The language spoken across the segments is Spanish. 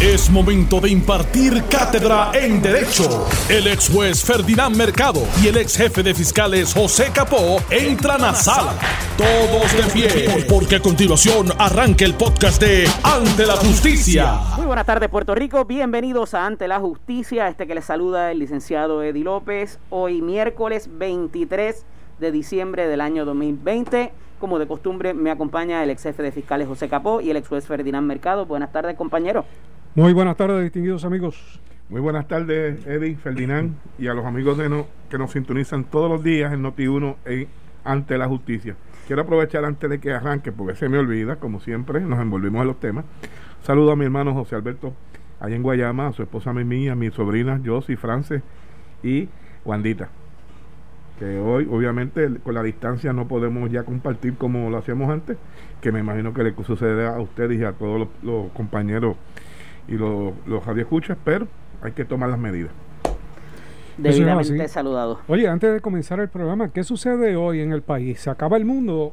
Es momento de impartir cátedra en Derecho. El ex juez Ferdinand Mercado y el ex jefe de fiscales José Capó entran a sala. Todos de pie, porque a continuación arranca el podcast de Ante la Justicia. Muy buenas tardes, Puerto Rico. Bienvenidos a Ante la Justicia. Este que les saluda el licenciado Eddie López. Hoy, miércoles 23 de diciembre del año 2020. Como de costumbre, me acompaña el ex jefe de fiscales José Capó y el ex juez Ferdinand Mercado. Buenas tardes, compañero. Muy buenas tardes, distinguidos amigos. Muy buenas tardes, Eddie, Ferdinand y a los amigos de no, que nos sintonizan todos los días en Noti1 en Ante la Justicia. Quiero aprovechar antes de que arranque, porque se me olvida, como siempre, nos envolvimos en los temas. Saludo a mi hermano José Alberto, allá en Guayama, a su esposa Mimi, a mis sobrinas Josie, Frances y Wandita. Que hoy, obviamente, con la distancia no podemos ya compartir como lo hacíamos antes, que me imagino que le sucede a ustedes y a todos los compañeros y los, los radioescuchas, pero hay que tomar las medidas. Debidamente saludado. Oye, antes de comenzar el programa, ¿qué sucede hoy en el país? ¿Se acaba el mundo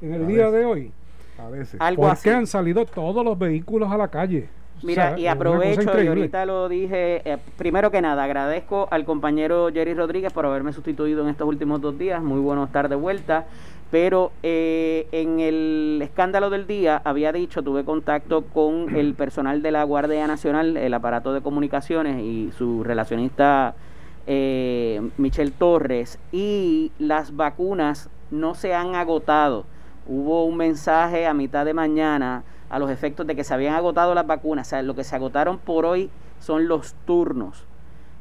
en el día de hoy? A veces. Algo ¿Por así. qué han salido todos los vehículos a la calle? Mira, O sea, y aprovecho, y ahorita lo dije, eh, primero que nada, agradezco al compañero Jerry Rodríguez por haberme sustituido en estos últimos dos días, muy bueno estar de vuelta, pero eh, en el escándalo del día había dicho, tuve contacto con el personal de la Guardia Nacional, el aparato de comunicaciones y su relacionista eh, Michelle Torres, y las vacunas no se han agotado. Hubo un mensaje a mitad de mañana a los efectos de que se habían agotado las vacunas. O sea, lo que se agotaron por hoy son los turnos.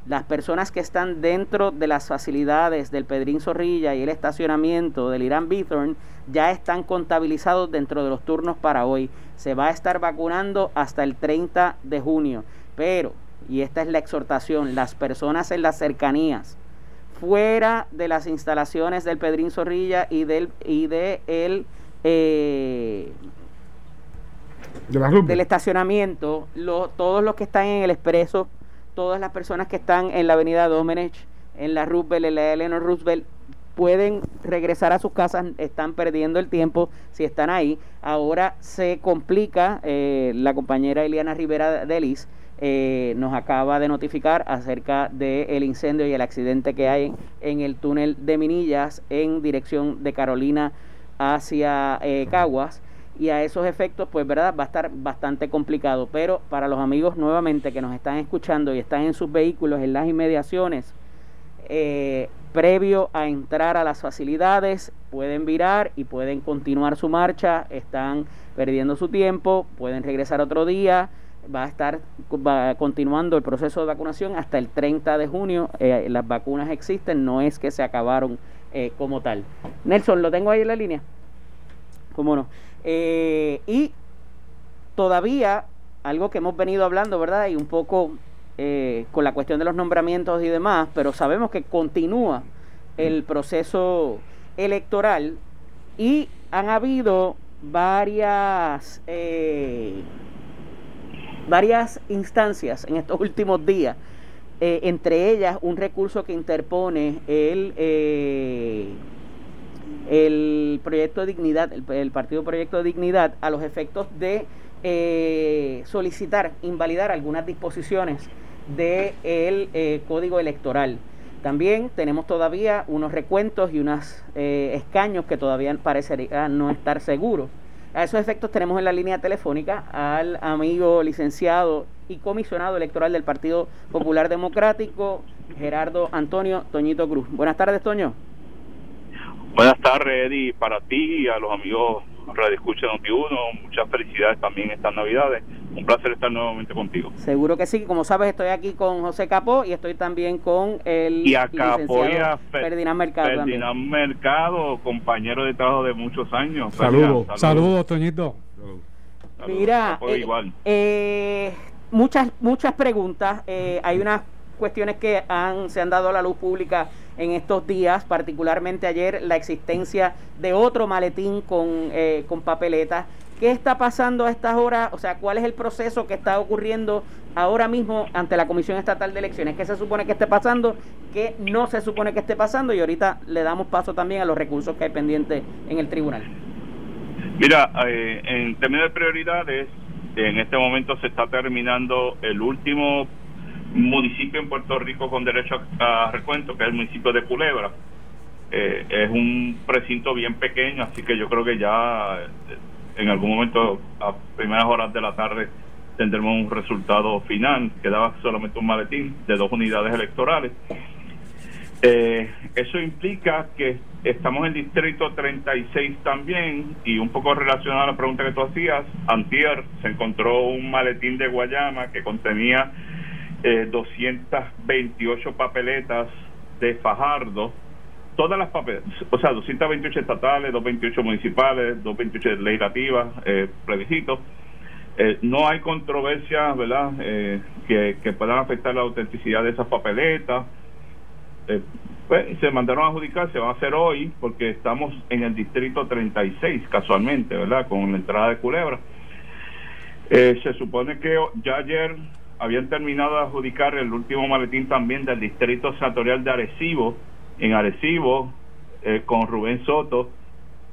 Las personas que están dentro de las facilidades del Pedrín Zorrilla y el estacionamiento del Irán Bithorn ya están contabilizados dentro de los turnos para hoy. Se va a estar vacunando hasta el 30 de junio. Pero, y esta es la exhortación, las personas en las cercanías, fuera de las instalaciones del Pedrín Zorrilla y del y de el eh, De del estacionamiento, lo- todos los que están en el expreso, todas las personas que están en la avenida Domenech, en la Roosevelt, en la Roosevelt, pueden regresar a sus casas, están perdiendo el tiempo si están ahí. Ahora se complica, eh, la compañera Eliana Rivera Delis eh, nos acaba de notificar acerca del incendio y el accidente que hay en el túnel de Minillas en dirección de Carolina hacia eh, Caguas y a esos efectos, pues verdad, va a estar bastante complicado. Pero para los amigos nuevamente que nos están escuchando y están en sus vehículos en las inmediaciones, eh, previo a entrar a las facilidades, pueden virar y pueden continuar su marcha, están perdiendo su tiempo, pueden regresar otro día, va a estar va continuando el proceso de vacunación hasta el 30 de junio, eh, las vacunas existen, no es que se acabaron eh, como tal. Nelson, ¿lo tengo ahí en la línea? ¿Cómo no? Eh, y todavía algo que hemos venido hablando, ¿verdad? Y un poco eh, con la cuestión de los nombramientos y demás, pero sabemos que continúa el proceso electoral y han habido varias eh, varias instancias en estos últimos días eh, entre ellas un recurso que interpone el eh, el proyecto de dignidad, el, partido Proyecto de Dignidad, a los efectos de eh, solicitar, invalidar algunas disposiciones del eh, código electoral. También tenemos todavía unos recuentos y unos eh, escaños que todavía parecería no estar seguros. A esos efectos tenemos en la línea telefónica al amigo licenciado y comisionado electoral del Partido Popular Democrático, Gerardo Antonio Toñito Cruz. Buenas tardes, Toño. Buenas tardes, Eddie, para ti y a los amigos Radio Escucha Noti 1. Muchas felicidades también estas Navidades. Un placer estar nuevamente contigo. Seguro que sí. Como sabes, estoy aquí con José Capó y estoy también con el Y acá licenciado apoya Fer- Ferdinand Mercado. también. Ferdinand Mercado, compañero de trabajo de muchos años. Saludos. Saludos, Toñito. Saludos. Mira, eh, igual. eh, muchas muchas preguntas. Eh, hay unas cuestiones que han, se han dado a la luz pública en estos días, particularmente ayer, la existencia de otro maletín con, eh, con papeletas. ¿Qué está pasando a estas horas? O sea, ¿cuál es el proceso que está ocurriendo ahora mismo ante la Comisión Estatal de Elecciones? ¿Qué se supone que esté pasando? ¿Qué no se supone que esté pasando? Y ahorita le damos paso también a los recursos que hay pendientes en el tribunal. Mira, eh, en términos de prioridades, En este momento se está terminando el último municipio en Puerto Rico con derecho a, recuento, que es el municipio de Culebra. Eh, es un precinto bien pequeño, así que yo creo que ya eh, en algún momento, a primeras horas de la tarde, tendremos un resultado final. Quedaba solamente un maletín de dos unidades electorales. Eh, eso implica que estamos en distrito 36 también y un poco relacionado a la pregunta que tú hacías, antier se encontró un maletín de Guayama que contenía eh, 228 papeletas de Fajardo, todas las papeletas, o sea, 228 estatales, 228 municipales, 228 legislativas, eh, plebiscitos. Eh, no hay controversia, ¿verdad?, eh, que, que puedan afectar la autenticidad de esas papeletas. Eh, pues, se mandaron a adjudicar, se va a hacer hoy, porque estamos en el distrito 36, casualmente, ¿verdad?, con la entrada de Culebra. Eh, se supone que ya ayer habían terminado de adjudicar el último maletín también del distrito senatorial de Arecibo. En Arecibo, eh, con Rubén Soto,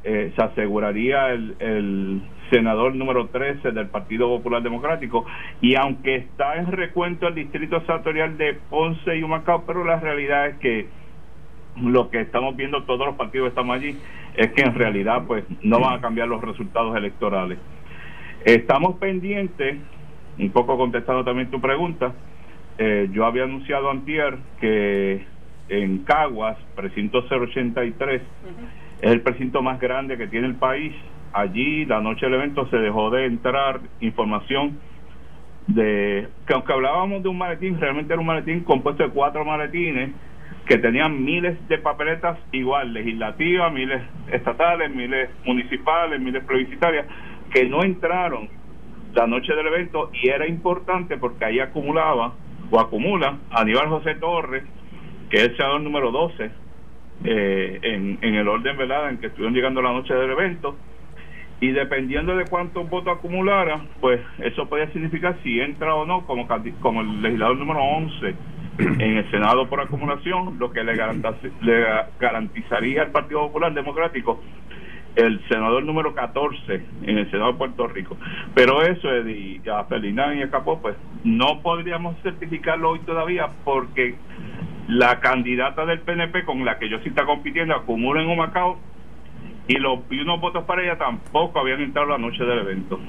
eh, se aseguraría el, el senador número 13 del Partido Popular Democrático. Y aunque está en recuento el distrito senatorial de Ponce y Humacao, pero la realidad es que lo que estamos viendo todos los partidos que estamos allí es que en realidad pues no van a cambiar los resultados electorales. Estamos pendientes, un poco contestando también tu pregunta, eh, yo había anunciado antier que en Caguas, precinto 083, es el precinto más grande que tiene el país. Allí, la noche del evento, se dejó de entrar información de que aunque hablábamos de un maletín, realmente era un maletín compuesto de cuatro maletines que tenían miles de papeletas igual, legislativas, miles estatales, miles municipales, miles plebiscitarias, que no entraron la noche del evento y era importante porque ahí acumulaba o acumula Aníbal José Torres, que es el senador número 12 eh, en, el orden ¿verdad? en que estuvieron llegando la noche del evento y dependiendo de cuántos votos acumulara, pues eso podía significar si entra o no como, como el legislador número 11 en el Senado por acumulación, lo que le, le garantizaría al Partido Popular Democrático el senador número 14 en el Senado de Puerto Rico. Pero eso, Eddie, a Felinán y a Capó, pues no podríamos certificarlo hoy todavía porque la candidata del PNP con la que yo sí está compitiendo acumula en Humacao y, los, y unos votos para ella tampoco habían entrado la noche del evento.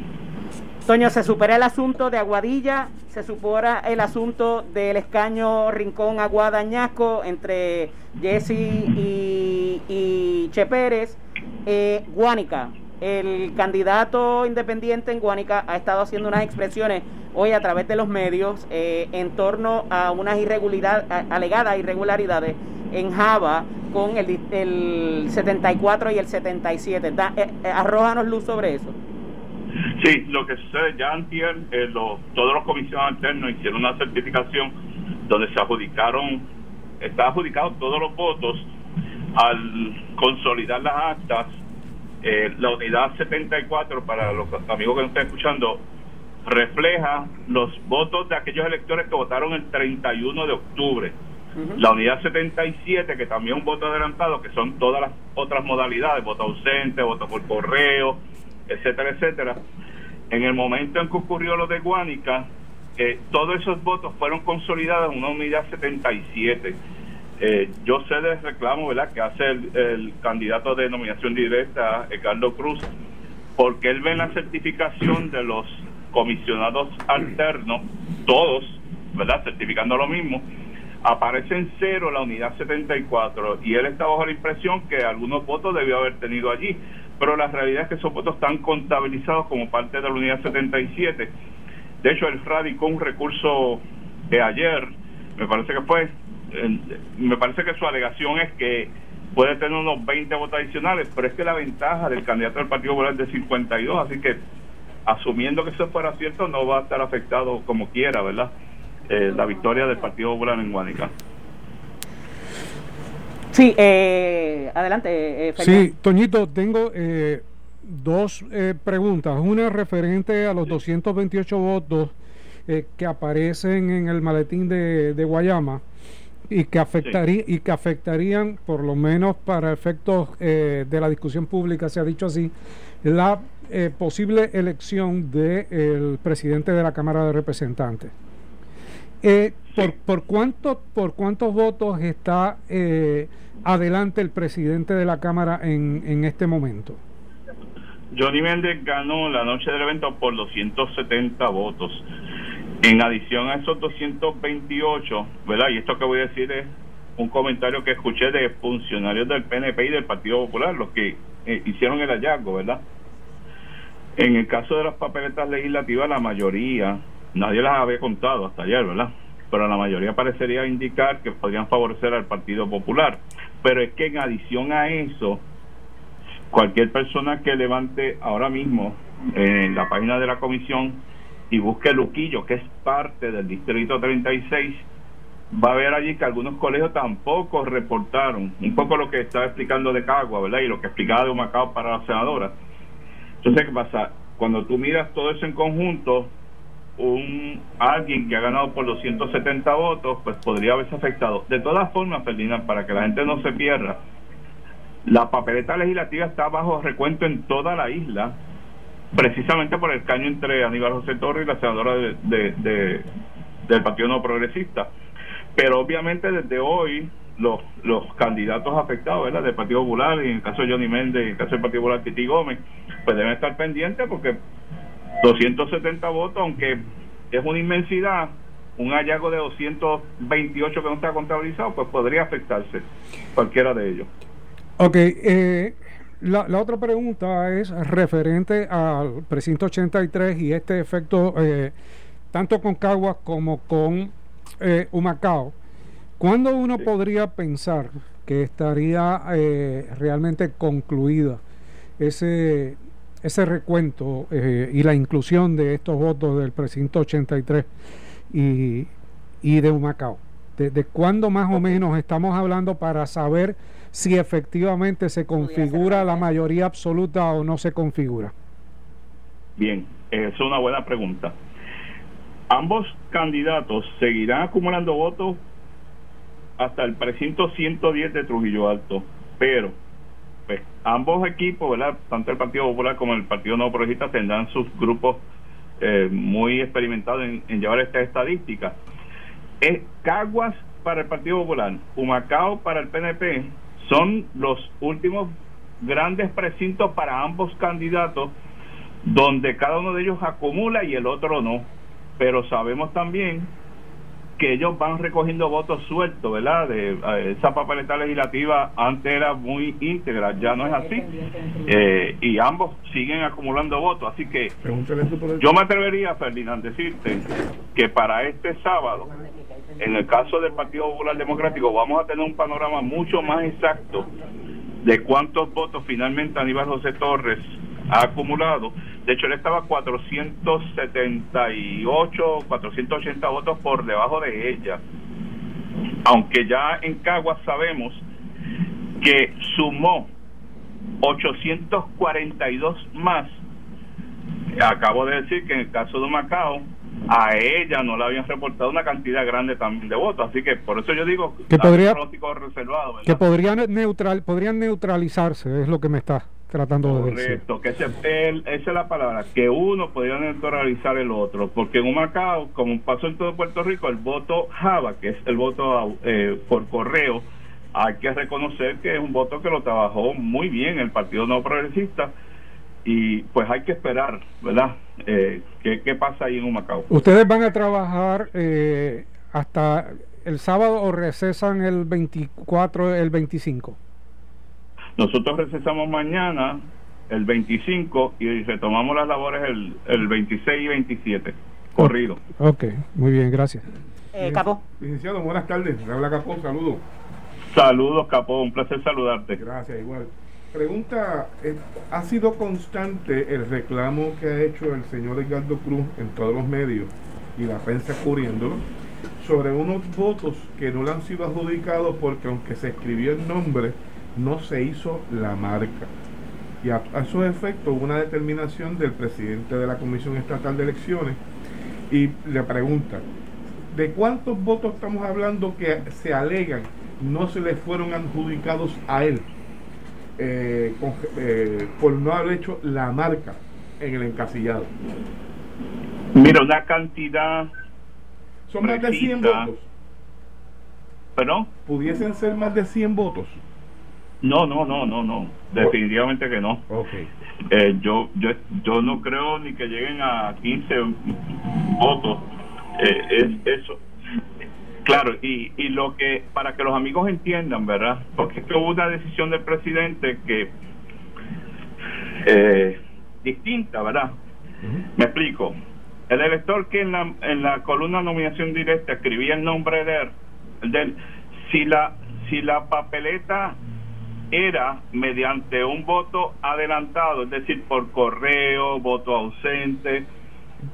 Toño, se supera el asunto de Aguadilla, se supera el asunto del escaño Rincón Aguada Añasco entre Jesse y, y Che Pérez. Eh, Guánica, el candidato independiente en Guánica ha estado haciendo unas expresiones hoy a través de los medios eh, en torno a unas irregularidades, alegadas irregularidades en Java con el, el 74 y el 77. Da, eh, eh, arrójanos luz sobre eso. Sí, lo que sucede ya antier, eh, los, todos los comisionados internos hicieron una certificación donde se adjudicaron, está adjudicado todos los votos al consolidar las actas. Eh, la unidad 74, para los amigos que nos están escuchando, refleja los votos de aquellos electores que votaron el 31 de octubre. La unidad 77, que también es un voto adelantado, que son todas las otras modalidades, voto ausente, voto por correo, etcétera, etcétera. En el momento en que ocurrió lo de Guánica, eh, todos esos votos fueron consolidados en una unidad 77. Eh, yo sé del reclamo ¿verdad? que hace el, candidato de nominación directa, Ricardo Cruz, porque él ve en la certificación de los comisionados alternos, todos, ¿verdad? Certificando lo mismo, aparece en cero la unidad 74 y él está bajo la impresión que algunos votos debió haber tenido allí pero la realidad es que esos votos están contabilizados como parte de la unidad 77. De hecho, él radicó un recurso de ayer, me parece que fue, me parece que su alegación es que puede tener unos 20 votos adicionales, pero es que la ventaja del candidato del Partido Popular es de 52, así que asumiendo que eso fuera cierto, no va a estar afectado como quiera, ¿verdad? Eh, la victoria del Partido Popular en Guanica. Sí, eh, adelante. Eh, sí, Toñito, tengo eh, dos eh, preguntas. Una referente a los 228 votos eh, que aparecen en el maletín de, de Guayama y que, afectaría, y que afectarían, por lo menos para efectos eh, de la discusión pública, se ha dicho así, la eh, posible elección del presidente de la Cámara de Representantes. Eh, por, por, cuánto, ¿Por cuántos votos está eh, adelante el presidente de la Cámara en, en este momento? Johnny Méndez ganó la noche del evento por 270 votos. En adición a esos 228, ¿verdad? Y esto que voy a decir es un comentario que escuché de funcionarios del PNP y del Partido Popular, los que eh, hicieron el hallazgo, ¿verdad? En el caso de las papeletas legislativas, la mayoría, nadie las había contado hasta ayer, ¿verdad? Pero la mayoría parecería indicar que podrían favorecer al Partido Popular. Pero es que en adición a eso, cualquier persona que levante ahora mismo en la página de la comisión y busque Luquillo, que es parte del Distrito 36, va a ver allí que algunos colegios tampoco reportaron un poco lo que estaba explicando de Cagua, ¿verdad? Y lo que explicaba de Humacao para la senadora. Entonces, ¿qué pasa? Cuando tú miras todo eso en conjunto, un alguien que ha ganado por los 170 votos, pues podría haberse afectado. De todas formas, Ferdinand, para que la gente no se pierda, la papeleta legislativa está bajo recuento en toda la isla, precisamente por el caño entre Aníbal José Torres y la senadora de, del Partido No Progresista. Pero obviamente desde hoy los, los candidatos afectados ¿verdad? del Partido Popular, y en el caso de Johnny Méndez, en el caso del Partido Popular Titi Gómez, pues deben estar pendientes porque 270 votos, aunque es una inmensidad, un hallazgo de 228 que no está contabilizado, pues podría afectarse cualquiera de ellos. Ok, eh, la, la, otra pregunta es referente al precinto 83 y este efecto, eh, tanto con Caguas como con eh, Humacao, ¿cuándo uno podría pensar que estaría eh, realmente concluida ese, ese recuento y la inclusión de estos votos del precinto 83 y, y de Humacao? ¿De, ¿De cuándo más o menos estamos hablando para saber si efectivamente se configura la mayoría absoluta o no se configura? Bien, es una buena pregunta. Ambos candidatos seguirán acumulando votos hasta el precinto 110 de Trujillo Alto, pero pues, ambos equipos, ¿verdad? tanto el Partido Popular como el Partido No Progresista, tendrán sus grupos eh, muy experimentados en, en, llevar esta estadística. Es Caguas para el Partido Popular, Humacao para el PNP, son los últimos grandes precintos para ambos candidatos, donde cada uno de ellos acumula y el otro no pero sabemos también que ellos van recogiendo votos sueltos, ¿verdad? De, eh, esa papeleta legislativa antes era muy íntegra, ya no es así. Eh, y ambos siguen acumulando votos. Así que yo me atrevería, Ferdinand, decirte que para este sábado, en el caso del Partido Popular Democrático, vamos a tener un panorama mucho más exacto de cuántos votos finalmente Aníbal José Torres ha acumulado. De hecho, él estaba 478, 480 votos por debajo de ella. Aunque ya en Caguas sabemos que sumó 842 más. Acabo de decir que en el caso de Macao, a ella no le habían reportado una cantidad grande también de votos. Así que por eso yo digo que podría, que podrían, neutral, podrían neutralizarse, es lo que me está tratando de decir. Correcto, que esa es la palabra, que uno podría neutralizar el otro, porque en un Macao, como pasó en todo Puerto Rico, el voto Java, que es el voto eh, por correo, hay que reconocer que es un voto que lo trabajó muy bien el Partido No Progresista y pues hay que esperar, ¿verdad? Eh, ¿qué, pasa ahí en un Macao? ¿Ustedes van a trabajar eh, hasta el sábado o recesan el 24, el 25? Nosotros recesamos mañana, el 25, y retomamos las labores el, el 26 y 27, corrido. Ok, muy bien, gracias. Eh, Capo. Licenciado, buenas tardes. Habla Capó, saludos. Saludos, Capó, un placer saludarte. Gracias, igual. Pregunta, eh, ¿ha sido constante el reclamo que ha hecho el señor Edgardo Cruz en todos los medios y la prensa cubriéndolo sobre unos votos que no le han sido adjudicados porque aunque se escribió el nombre, no se hizo la marca. Y a, a efectos hubo una determinación del presidente de la Comisión Estatal de Elecciones y le pregunta, ¿de cuántos votos estamos hablando que se alegan no se le fueron adjudicados a él eh, con, eh, por no haber hecho la marca? en el encasillado? Mira, una cantidad. Son más de 100 precisa. votos. ¿Perdón? ¿Pudiesen ser más de 100 votos? No, no, no, no, no. Definitivamente que no. Ok. Eh, yo, yo, yo no creo ni que lleguen a 15 votos. Eh, es eso. Claro, y, y lo que, para que los amigos entiendan, ¿verdad? Porque es que hubo una decisión del presidente que, eh, distinta, ¿verdad? Me explico. El elector que en la, en la columna nominación directa escribía el nombre de él, de él, si la, si la papeleta era mediante un voto adelantado, es decir, por correo, voto ausente,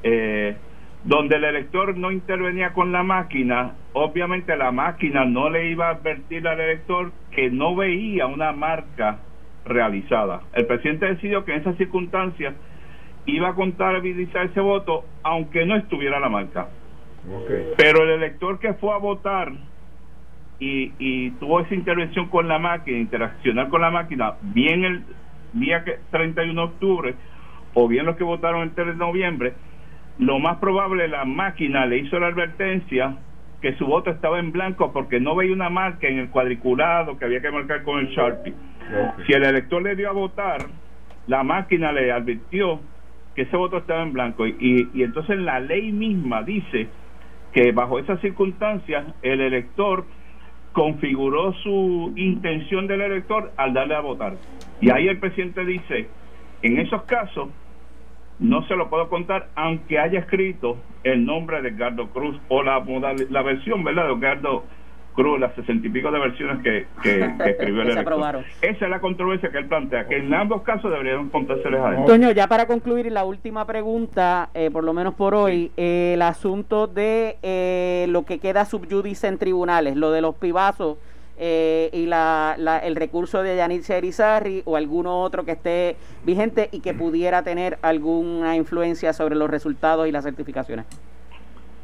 eh, donde el elector no intervenía con la máquina, obviamente la máquina no le iba a advertir al elector que no veía una marca realizada. El presidente decidió que en esas circunstancias iba a contabilizar ese voto aunque no estuviera la marca. Pero el elector que fue a votar y, y tuvo esa intervención con la máquina, interaccionar con la máquina, bien el día que 31 de octubre o bien los que votaron el 3 de noviembre, lo más probable la máquina le hizo la advertencia que su voto estaba en blanco porque no veía una marca en el cuadriculado que había que marcar con el Sharpie. Si el elector le dio a votar, la máquina le advirtió que ese voto estaba en blanco y, y, y entonces la ley misma dice que bajo esas circunstancias el elector configuró su intención del elector al darle a votar. Y ahí el presidente dice, en esos casos no se lo puedo contar aunque haya escrito el nombre de Edgardo Cruz o la, modal- la versión, ¿verdad? De Edgardo Cruz, las sesenta y pico de versiones que, que, que escribió el elector. Esa es la controversia que él plantea, que en ambos casos deberían contárseles a él. Toño, ya para concluir la última pregunta, eh, por lo menos por hoy, eh, el asunto de eh, lo que queda subyudice en tribunales, lo de los pibazos eh, y la, la- el recurso de Yanitza Erizarri o alguno otro que esté vigente y que pudiera tener alguna influencia sobre los resultados y las certificaciones.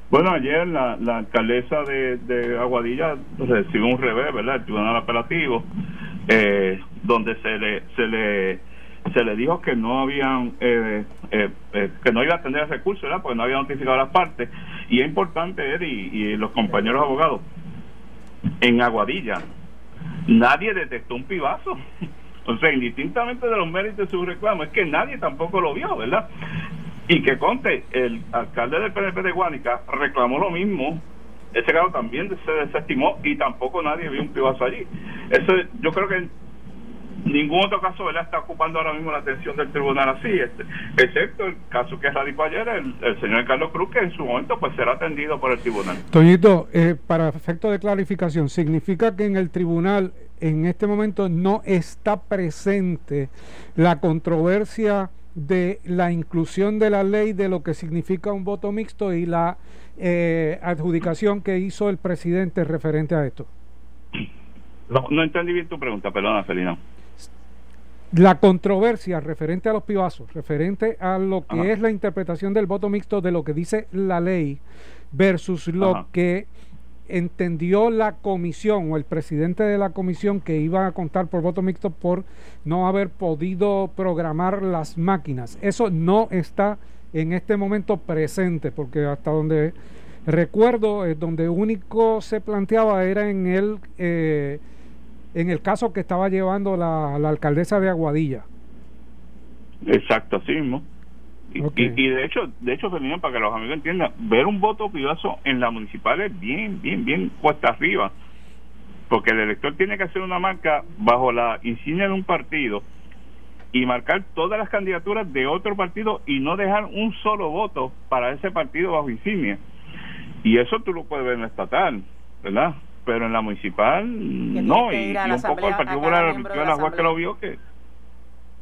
Bueno, ayer la, la alcaldesa de, Aguadilla recibió un revés, ¿verdad? El tribunal apelativo, eh, donde se le, se le se le dijo que no habían eh, eh, eh, que no iba a tener recursos, ¿verdad? Porque no había notificado a las partes. Y es importante, Eri, y los compañeros abogados, en Aguadilla nadie detectó un pibazo. O sea, indistintamente de los méritos de su reclamo, es que nadie tampoco lo vio, ¿verdad? Y que conte, el alcalde del PNP de Guánica reclamó lo mismo. Ese caso también se desestimó y tampoco nadie vio un pibazo allí. Eso yo creo que ningún otro caso ¿verdad? está ocupando ahora mismo la atención del tribunal así, este, excepto el caso que radicó ayer el, el señor Carlos Cruz, que en su momento pues será atendido por el tribunal. Toñito, eh, para efecto de clarificación, ¿significa que en el tribunal en este momento no está presente la controversia de la inclusión de la ley de lo que significa un voto mixto y la eh, adjudicación que hizo el presidente referente a esto? No, no entendí bien tu pregunta, perdona, Felina. La controversia referente a los pibazos, referente a lo que Ajá. es la interpretación del voto mixto de lo que dice la ley versus lo Ajá. que entendió la comisión o el presidente de la comisión que iba a contar por voto mixto por no haber podido programar las máquinas. Eso no está en este momento presente porque hasta donde recuerdo, eh, donde único se planteaba era en el... eh, en el caso que estaba llevando la, la alcaldesa de Aguadilla. Exacto, así mismo. Y, Ok. y- y de hecho, de hecho, Felina, para que los amigos entiendan, ver un voto pibazo en la municipal es bien, bien, bien cuesta arriba. Porque el elector tiene que hacer una marca bajo la insignia de un partido y marcar todas las candidaturas de otro partido y no dejar un solo voto para ese partido bajo insignia. Y eso tú lo puedes ver en la estatal, ¿verdad? Pero en la municipal, no. Y, y un poco el a Partido cada Popular miembro advirtió de a la la juez que lo vio que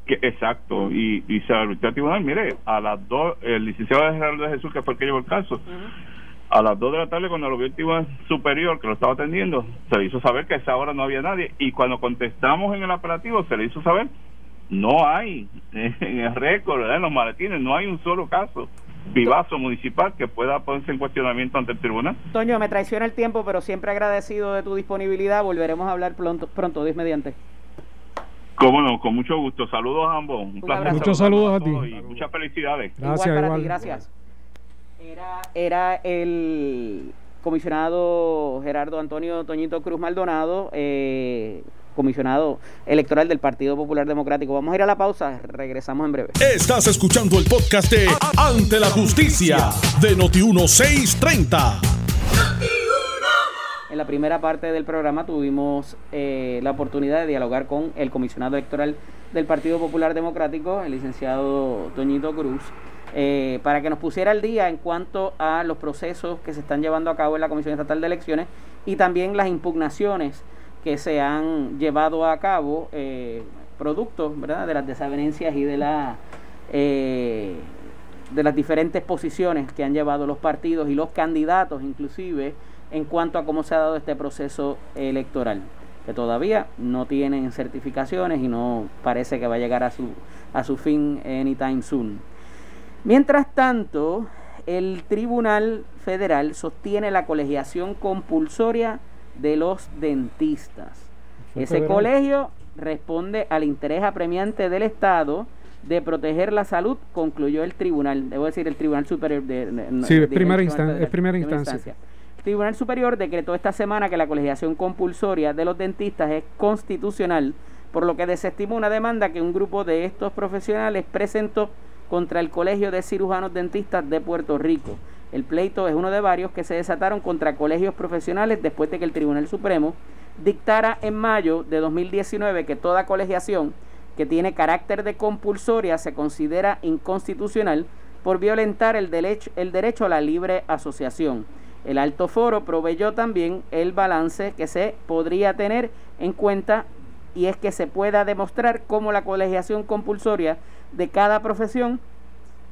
que exacto y, y se advirtió al tribunal. Mire a las dos el licenciado Gerardo de Jesús que fue el que llevó el caso a las dos de la tarde cuando lo vio el tribunal superior que lo estaba atendiendo se le hizo saber que a esa hora no había nadie y cuando contestamos en el apelativo se le hizo saber no hay en el récord en los maletines no hay un solo caso vivazo municipal que pueda ponerse en cuestionamiento ante el tribunal Toño, me traiciona el tiempo, pero siempre agradecido de tu disponibilidad. Volveremos a hablar pronto, pronto Dios mediante. Cómo no, con mucho gusto. Saludos a ambos. Un, placer. Muchos saludos a ti. Y muchas felicidades. Gracias, igual para igual. ti, gracias. Era, era el comisionado Gerardo Antonio Toñito Cruz Maldonado, eh, comisionado electoral del Partido Popular Democrático. Vamos a ir a la pausa, regresamos en breve. Estás escuchando el podcast de Ante la Justicia de Noti1630. En la primera parte del programa tuvimos eh, la oportunidad de dialogar con el comisionado electoral del Partido Popular Democrático, el licenciado Toñito Cruz, eh, para que nos pusiera al día en cuanto a los procesos que se están llevando a cabo en la Comisión Estatal de Elecciones y también las impugnaciones que se han llevado a cabo, eh, producto ¿verdad? de las desavenencias y de la... eh, de las diferentes posiciones que han llevado los partidos y los candidatos inclusive en cuanto a cómo se ha dado este proceso electoral, que todavía no tienen certificaciones y no parece que va a llegar a su, a su fin anytime soon. Mientras tanto, el Tribunal Federal sostiene la colegiación compulsoria de los dentistas. Ese colegio responde al interés apremiante del Estado de proteger la salud, concluyó el tribunal, debo decir el Tribunal Superior de, de- Sí, de- es primera instan- es primera Federal, instancia. El Tribunal Superior decretó esta semana que la colegiación compulsoria de los dentistas es constitucional, por lo que desestimó una demanda que un grupo de estos profesionales presentó contra el Colegio de Cirujanos Dentistas de Puerto Rico. El pleito es uno de varios que se desataron contra colegios profesionales después de que el Tribunal Supremo dictara en mayo de 2019 que toda colegiación que tiene carácter de compulsoria se considera inconstitucional por violentar el derecho, a la libre asociación. El alto foro proveyó también el balance que se podría tener en cuenta y es que se pueda demostrar cómo la colegiación compulsoria de cada profesión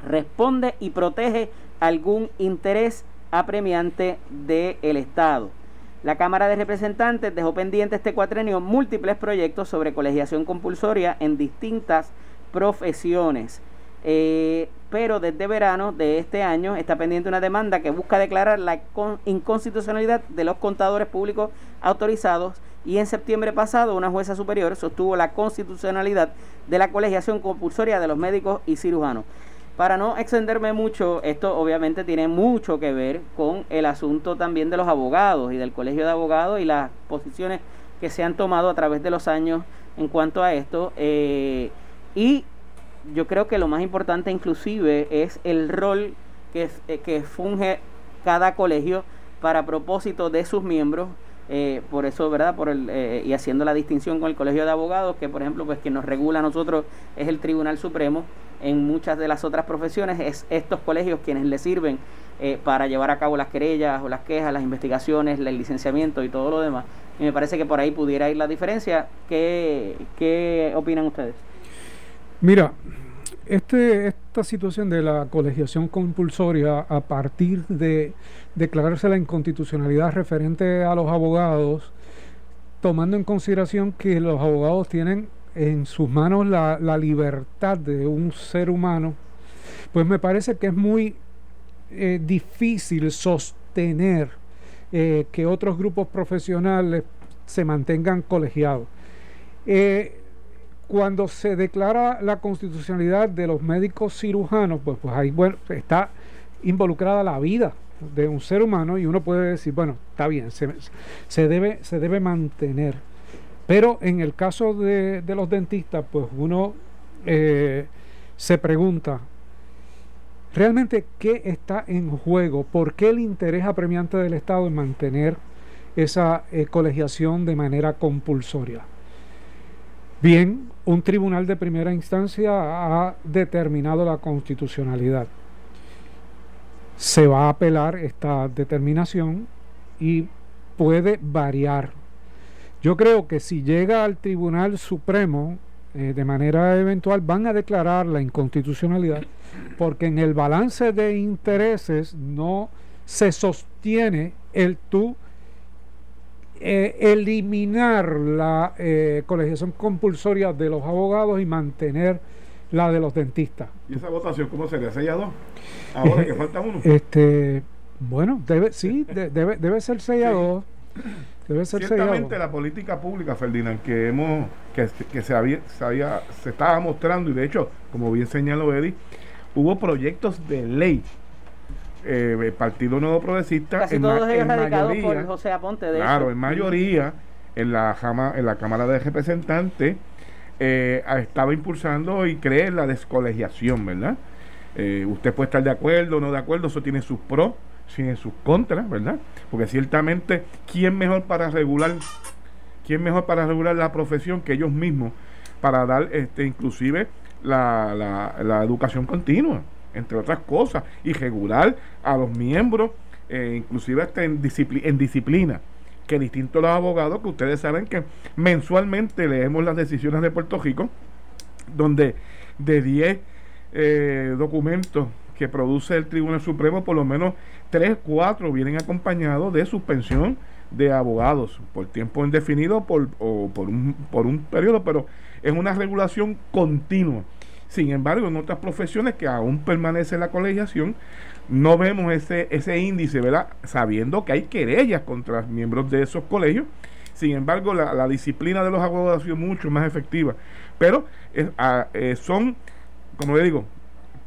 responde y protege algún interés apremiante del Estado. La Cámara de Representantes dejó pendiente este cuatrenio múltiples proyectos sobre colegiación compulsoria en distintas profesiones. Eh, pero desde verano de este año está pendiente una demanda que busca declarar la con- inconstitucionalidad de los contadores públicos autorizados y en septiembre pasado una jueza superior sostuvo la constitucionalidad de la colegiación compulsoria de los médicos y cirujanos. Para no extenderme mucho, esto obviamente tiene mucho que ver con el asunto también de los abogados y del colegio de abogados y las posiciones que se han tomado a través de los años en cuanto a esto. eh, y yo creo que lo más importante inclusive es el rol que, eh, que funge cada colegio para propósito de sus miembros. Eh, por eso, ¿verdad? Por el, eh, y haciendo la distinción con el Colegio de Abogados, que por ejemplo, pues quien nos regula a nosotros es el Tribunal Supremo. En muchas de las otras profesiones es estos colegios quienes le sirven eh, para llevar a cabo las querellas o las quejas, las investigaciones, el licenciamiento y todo lo demás. Y me parece que por ahí pudiera ir la diferencia. ¿Qué, qué opinan ustedes? Mira, este, esta situación de la colegiación compulsoria a partir de declararse la inconstitucionalidad referente a los abogados, tomando en consideración que los abogados tienen en sus manos la, libertad de un ser humano, pues me parece que es muy eh, difícil sostener eh, que otros grupos profesionales se mantengan colegiados. Eh, cuando se declara la constitucionalidad de los médicos cirujanos, pues, pues ahí bueno, está involucrada la vida de un ser humano y uno puede decir, bueno, está bien, se, se debe, se debe mantener. Pero en el caso de, de los dentistas, pues uno eh, se pregunta, ¿realmente qué está en juego? ¿Por qué el interés apremiante del Estado en mantener esa eh, colegiación de manera compulsoria? Bien, un tribunal de primera instancia ha determinado la constitucionalidad. Se va a apelar esta determinación y puede variar. Yo creo que si llega al Tribunal Supremo eh, de manera eventual van a declarar la inconstitucionalidad porque en el balance de intereses no se sostiene el tú eh, eliminar la eh, colegiación compulsoria de los abogados y mantener la de los dentistas. ¿Y esa votación cómo sería? ¿6 a 2? Ahora que falta uno. Este, bueno, debe, sí, de- debe, debe ser 6 a Sí. 2. Debe ser Ciertamente la política pública, Ferdinand, que hemos que, que se, había, se, había, se estaba mostrando, y de hecho, como bien señaló Eddie, hubo proyectos de ley eh, el Partido Nuevo Progresista. Casi todos ellos radicados por José Aponte. De claro, en mayoría en la, en la Cámara de Representantes eh, estaba impulsando y cree en la descolegiación, ¿verdad? Eh, usted puede estar de acuerdo o no de acuerdo, eso tiene sus pros, tiene sus contras, ¿verdad? Porque ciertamente, ¿quién mejor para regular, quién mejor para regular la profesión que ellos mismos para dar, este, inclusive la, la, la educación continua? Entre otras cosas, y regular a los miembros, eh, inclusive hasta en, en disciplina, que distinto a los abogados, que ustedes saben que mensualmente leemos las decisiones de Puerto Rico, donde de 10 eh, documentos que produce el Tribunal Supremo, por lo menos 3, 4 vienen acompañados de suspensión de abogados por tiempo indefinido por, o por, un, por un periodo, pero es una regulación continua sin embargo, en otras profesiones que aún permanece la colegiación, no vemos ese, ese índice, ¿verdad? Sabiendo que hay querellas contra miembros de esos colegios. Sin embargo, la, disciplina de los abogados ha sido mucho más efectiva. Pero eh, son, como le digo,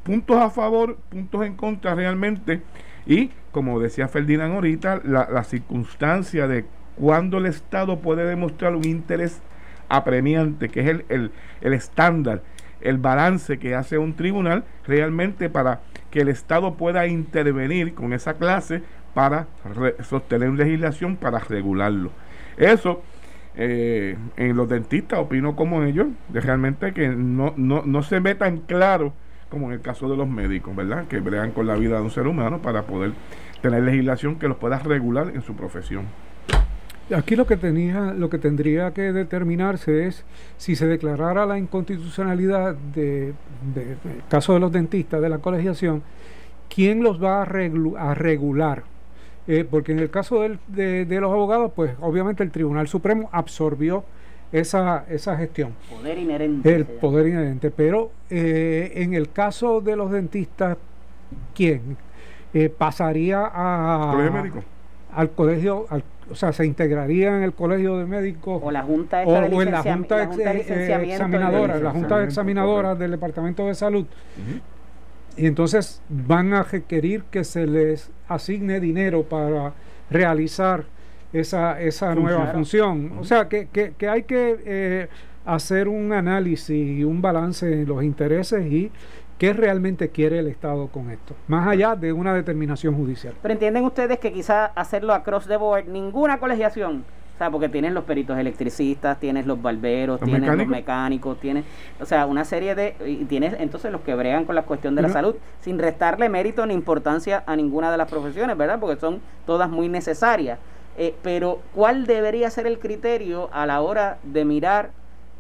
puntos a favor, puntos en contra realmente. Y, como decía Ferdinand ahorita, la, circunstancia de cuando el Estado puede demostrar un interés apremiante, que es el, el, el estándar el balance que hace un tribunal realmente para que el Estado pueda intervenir con esa clase para sostener legislación para regularlo. Eso, eh, en los dentistas opino como ellos, de realmente que no, no, no se ve tan claro como en el caso de los médicos, ¿verdad? Que bregan con la vida de un ser humano para poder tener legislación que los pueda regular en su profesión. Aquí lo que tenía, lo que tendría que determinarse es si se declarara la inconstitucionalidad de, caso de los dentistas de la colegiación, quién los va a, regular. Eh, porque en el caso de, los abogados, pues obviamente el Tribunal Supremo absorbió esa, esa gestión. Poder inherente. El poder inherente. Pero eh, en el caso de los dentistas, ¿quién? Eh, pasaría a, médico? al colegio, al o sea, se integraría en el colegio de médicos o la junta o, en la junta, examinadora, la junta examinadora del departamento de salud. Y entonces van a requerir que se les asigne dinero para realizar esa, esa nueva función. O sea, que, que, hay que eh, hacer un análisis y un balance de los intereses y ¿Qué realmente quiere el Estado con esto? Más allá de una determinación judicial. Pero entienden ustedes que quizá hacerlo across the board, ninguna colegiación, o sea, porque tienen los peritos electricistas, tienes los barberos, tienes los mecánicos, tienes, o sea, una serie de, y tienes entonces los que bregan con la cuestión de la salud, sin restarle mérito ni importancia a ninguna de las profesiones, ¿verdad? Porque son todas muy necesarias. Eh, pero, ¿cuál debería ser el criterio a la hora de mirar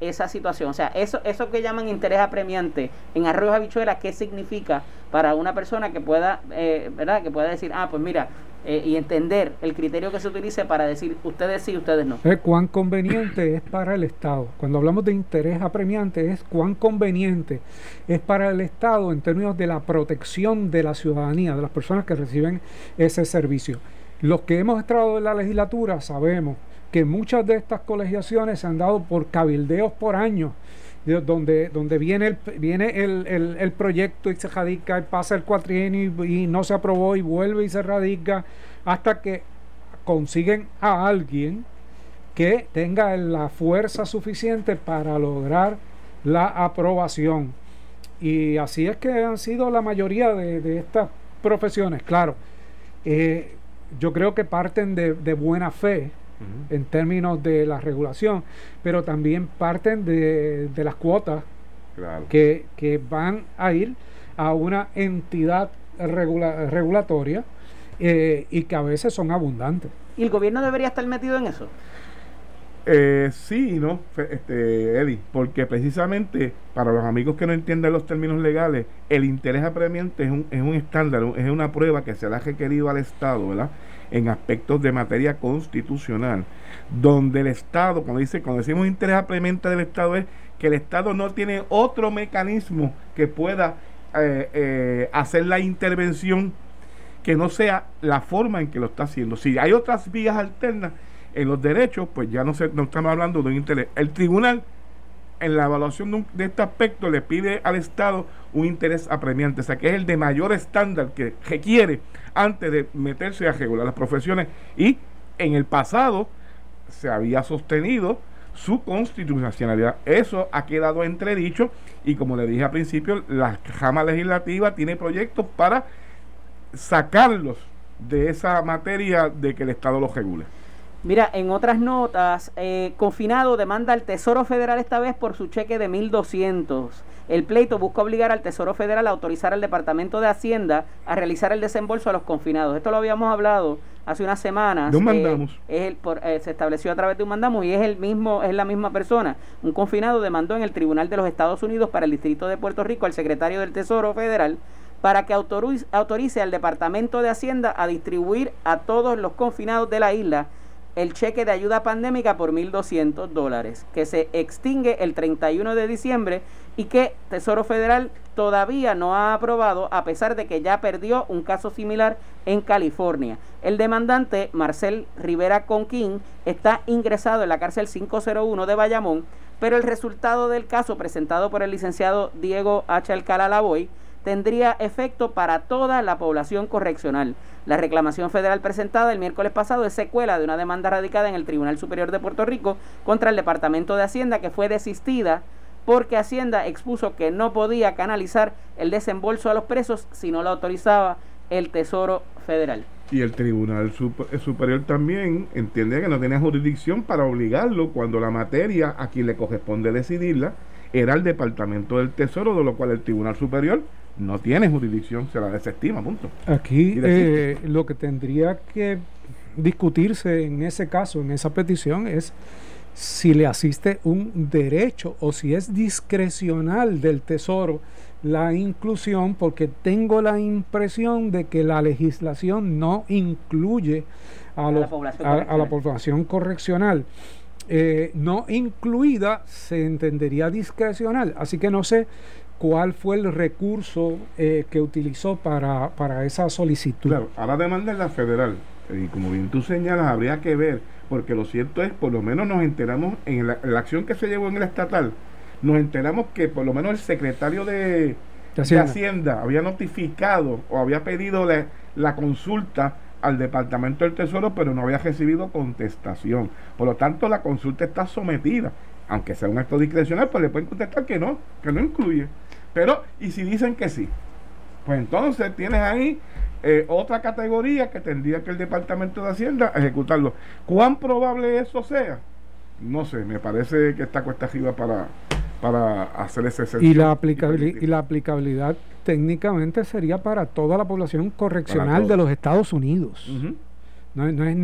esa situación. O sea, eso, eso que llaman interés apremiante en arroyos habichuelas, ¿qué significa para una persona que pueda, eh, ¿verdad? Que pueda decir, ah, pues mira, eh, y entender el criterio que se utilice para decir ustedes sí, ustedes no. cuán conveniente es para el Estado. Cuando hablamos de interés apremiante es cuán conveniente es para el Estado en términos de la protección de la ciudadanía, de las personas que reciben ese servicio. Los que hemos entrado en la legislatura sabemos que muchas de estas colegiaciones se han dado por cabildeos por años, donde, donde viene, el, viene el, el, proyecto y se radica, y pasa el cuatrienio y, no se aprobó y vuelve y se radica, hasta que consiguen a alguien que tenga la fuerza suficiente para lograr la aprobación. Y así es que han sido la mayoría de, estas profesiones. Claro, eh, yo creo que parten de, de buena fe, en términos de la regulación, pero también parten de, las cuotas que, van a ir a una entidad regulatoria eh, y que a veces son abundantes. ¿Y el gobierno debería estar metido en eso? Eh, sí y no, este, Eddie, porque precisamente para los amigos que no entienden los términos legales, el interés apremiante es un, es un estándar, es una prueba que se le ha requerido al Estado, ¿verdad? En aspectos de materia constitucional, donde el Estado, cuando dice, cuando decimos interés apremiante del Estado, es que el Estado no tiene otro mecanismo que pueda eh, eh, hacer la intervención que no sea la forma en que lo está haciendo. Si hay otras vías alternas, en los derechos, pues ya no, se, no estamos hablando de un interés. El tribunal, en la evaluación de, este aspecto, le pide al Estado un interés apremiante, o sea, que es el de mayor estándar que requiere antes de meterse a regular las profesiones. Y en el pasado se había sostenido su constitucionalidad. Eso ha quedado entredicho y como le dije al principio, la Cámara Legislativa tiene proyectos para sacarlos de esa materia de que el Estado los regule. Mira, en otras notas, eh, confinado demanda al Tesoro Federal esta vez por su cheque de 1.200. El pleito busca obligar al Tesoro Federal a autorizar al Departamento de Hacienda a realizar el desembolso a los confinados. Esto lo habíamos hablado hace unas semanas. De un mandamos. es el, eh, se estableció a través de un mandamos y es el mismo, es la misma persona. Un confinado demandó en el Tribunal de los Estados Unidos para el Distrito de Puerto Rico al secretario del Tesoro Federal para que autorice, autorice al Departamento de Hacienda a distribuir a todos los confinados de la isla el cheque de ayuda pandémica por 1.200 dólares, que se extingue el 31 de diciembre y que Tesoro Federal todavía no ha aprobado a pesar de que ya perdió un caso similar en California. El demandante, Marcel Rivera Conquín, está ingresado en la cárcel 501 de Bayamón, pero el resultado del caso presentado por el licenciado Diego H. Alcalá Lavoy tendría efecto para toda la población correccional. La reclamación federal presentada el miércoles pasado es secuela de una demanda radicada en el Tribunal Superior de Puerto Rico contra el Departamento de Hacienda que fue desistida porque Hacienda expuso que no podía canalizar el desembolso a los presos si no lo autorizaba el Tesoro Federal. Y el Tribunal Superior también entiende que no tiene jurisdicción para obligarlo cuando la materia a quien le corresponde decidirla era el Departamento del Tesoro, de lo cual el Tribunal Superior no tiene jurisdicción, se la desestima, punto. Aquí eh, lo que tendría que discutirse en ese caso, en esa petición, es si le asiste un derecho o si es discrecional del Tesoro la inclusión, porque tengo la impresión de que la legislación no incluye a, la, población correccional. Eh, no incluida se entendería discrecional. Así que no sé cuál fue el recurso eh, que utilizó para, para, esa solicitud. Claro, ahora demanda en la federal. Y como bien tú señalas, habría que ver, porque lo cierto es, por lo menos nos enteramos en la, acción que se llevó en el estatal, nos enteramos que por lo menos el secretario de, Hacienda. había notificado o había pedido la consulta al Departamento del Tesoro, pero no había recibido contestación. Por lo tanto, la consulta está sometida. Aunque sea un acto discrecional, pues le pueden contestar que no, que no incluye. Pero, ¿y si dicen que sí? Pues entonces tienes ahí eh, otra categoría que tendría que el Departamento de Hacienda ejecutarlo. ¿Cuán probable eso sea? No sé, me parece que está cuesta arriba para, para hacer ese y la, y la aplicabilidad técnicamente sería para toda la población correccional de los Estados Unidos. no, no, es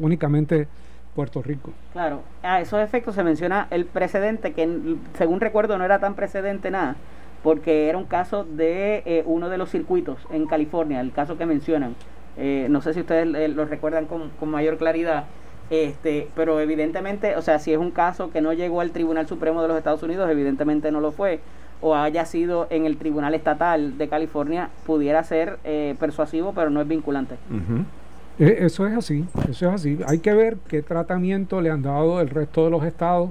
únicamente Puerto Rico. Claro, a esos efectos se menciona el precedente, que según recuerdo no era tan precedente nada, porque era un caso de eh, uno de los circuitos en California, el caso que mencionan. Eh, no sé si ustedes eh, lo recuerdan con, mayor claridad, este, pero evidentemente, o sea, si es un caso que no llegó al Tribunal Supremo de los Estados Unidos, evidentemente no lo fue, o haya sido en el Tribunal Estatal de California, pudiera ser persuasivo, pero no es vinculante. Eh, eso es así, eso es así. Hay que ver qué tratamiento le han dado el resto de los estados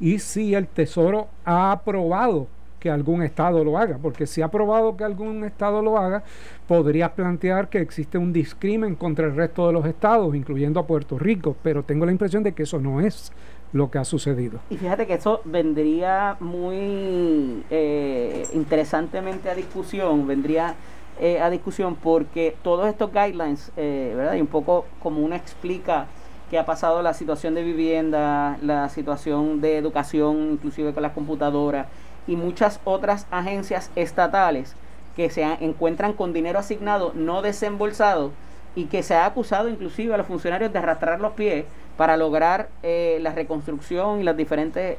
y si el Tesoro ha aprobado que algún estado lo haga, porque si ha aprobado que algún estado lo haga, podrías plantear que existe un discrimen contra el resto de los estados, incluyendo a Puerto Rico, pero tengo la impresión de que eso no es lo que ha sucedido. Y fíjate que eso vendría muy eh, interesantemente a discusión, vendría eh, a discusión porque todos estos guidelines, eh, ¿verdad? Y un poco como uno explica que ha pasado la situación de vivienda, la situación de educación, inclusive con las computadoras y muchas otras agencias estatales que se encuentran con dinero asignado no desembolsado y que se ha acusado inclusive a los funcionarios de arrastrar los pies para lograr eh, la reconstrucción y los diferentes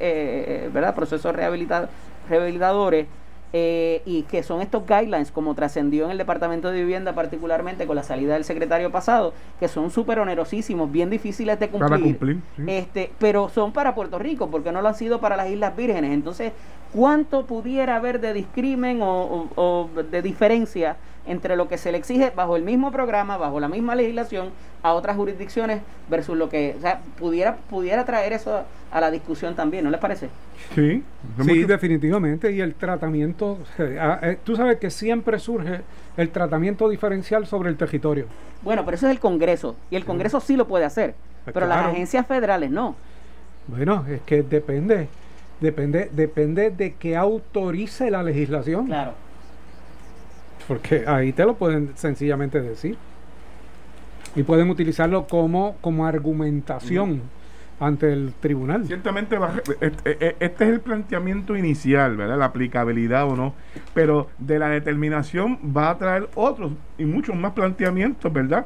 ¿verdad? procesos rehabilitadores eh, y que son estos guidelines, como trascendió en el Departamento de Vivienda, particularmente con la salida del secretario pasado, que son súper onerosísimos, bien difíciles de cumplir, este, pero son para Puerto Rico, porque no lo han sido para las Islas Vírgenes. Entonces, ¿cuánto pudiera haber de discrimen o, de diferencia entre lo que se le exige bajo el mismo programa, bajo la misma legislación, a otras jurisdicciones versus lo que, o sea, pudiera, pudiera traer eso a la discusión también, ¿no les parece? Sí, sí, definitivamente. Y el tratamiento, ah, eh, tú sabes que siempre surge el tratamiento diferencial sobre el territorio. Bueno, pero eso es el Congreso, y el Congreso sí lo puede hacer, pues pero las agencias federales no. Bueno, es que depende, depende, depende de que autorice la legislación. Claro. Porque ahí te lo pueden sencillamente decir. Y pueden utilizarlo como, como argumentación ante el tribunal. Ciertamente, este es el planteamiento inicial, ¿verdad? La aplicabilidad o no, pero de la determinación va a traer otros y muchos más planteamientos, ¿verdad?